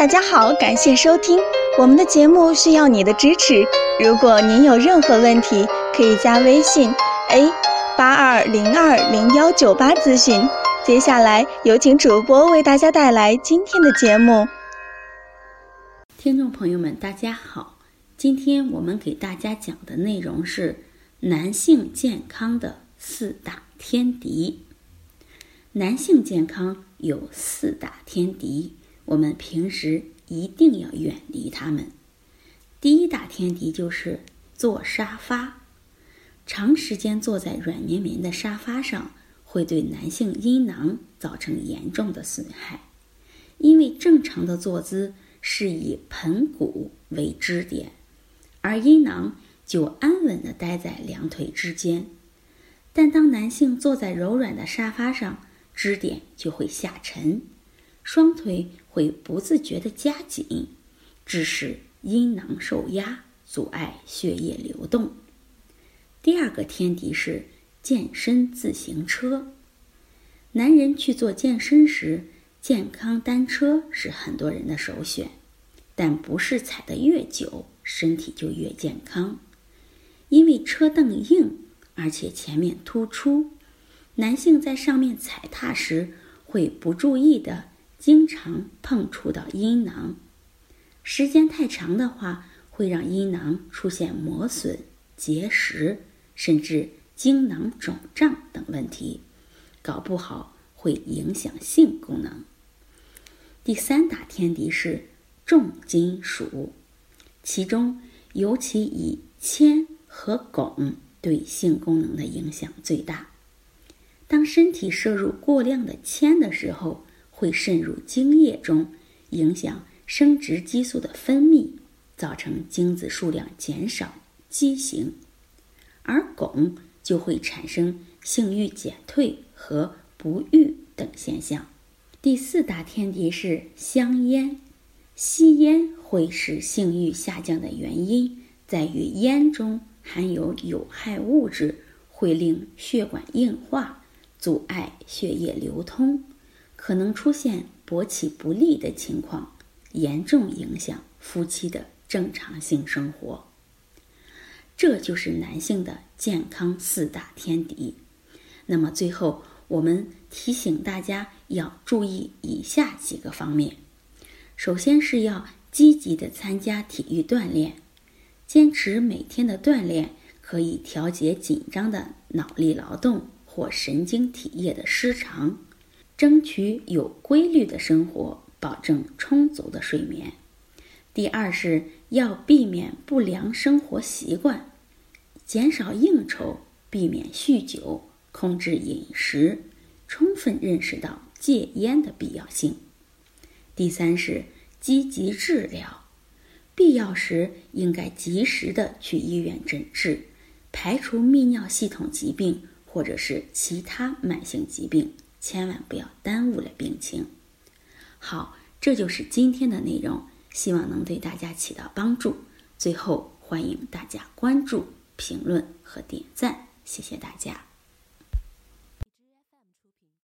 大家好，感谢收听我们的节目，需要你的支持。如果您有任何问题，可以加微信 a 八二零二零幺九八咨询。接下来有请主播为大家带来今天的节目。听众朋友们，大家好，今天我们给大家讲的内容是男性健康的四大天敌。男性健康有四大天敌。我们平时一定要远离他们。第一大天敌就是坐沙发，长时间坐在软绵绵的沙发上，会对男性阴囊造成严重的损害。因为正常的坐姿是以盆骨为支点，而阴囊就安稳地待在两腿之间。但当男性坐在柔软的沙发上，支点就会下沉。双腿会不自觉地夹紧，致使阴囊受压，阻碍血液流动。第二个天敌是健身自行车。男人去做健身时，健康单车是很多人的首选，但不是踩得越久，身体就越健康。因为车凳硬，而且前面突出，男性在上面踩踏时会不注意的。经常碰触到阴囊，时间太长的话，会让阴囊出现磨损、结石，甚至精囊肿胀等问题，搞不好会影响性功能。第三大天敌是重金属，其中尤其以铅和汞对性功能的影响最大。当身体摄入过量的铅的时候，会渗入精液中，影响生殖激素的分泌，造成精子数量减少、畸形；而汞就会产生性欲减退和不育等现象。第四大天敌是香烟，吸烟会使性欲下降的原因在于烟中含有有害物质，会令血管硬化，阻碍血液流通。可能出现勃起不利的情况，严重影响夫妻的正常性生活。这就是男性的健康四大天敌。那么最后，我们提醒大家要注意以下几个方面：首先是要积极的参加体育锻炼，坚持每天的锻炼，可以调节紧张的脑力劳动或神经体液的失常。争取有规律的生活，保证充足的睡眠。第二是要避免不良生活习惯，减少应酬，避免酗酒，控制饮食，充分认识到戒烟的必要性。第三是积极治疗，必要时应该及时的去医院诊治，排除泌尿系统疾病或者是其他慢性疾病。千万不要耽误了病情。好，这就是今天的内容，希望能对大家起到帮助。最后，欢迎大家关注、评论和点赞，谢谢大家。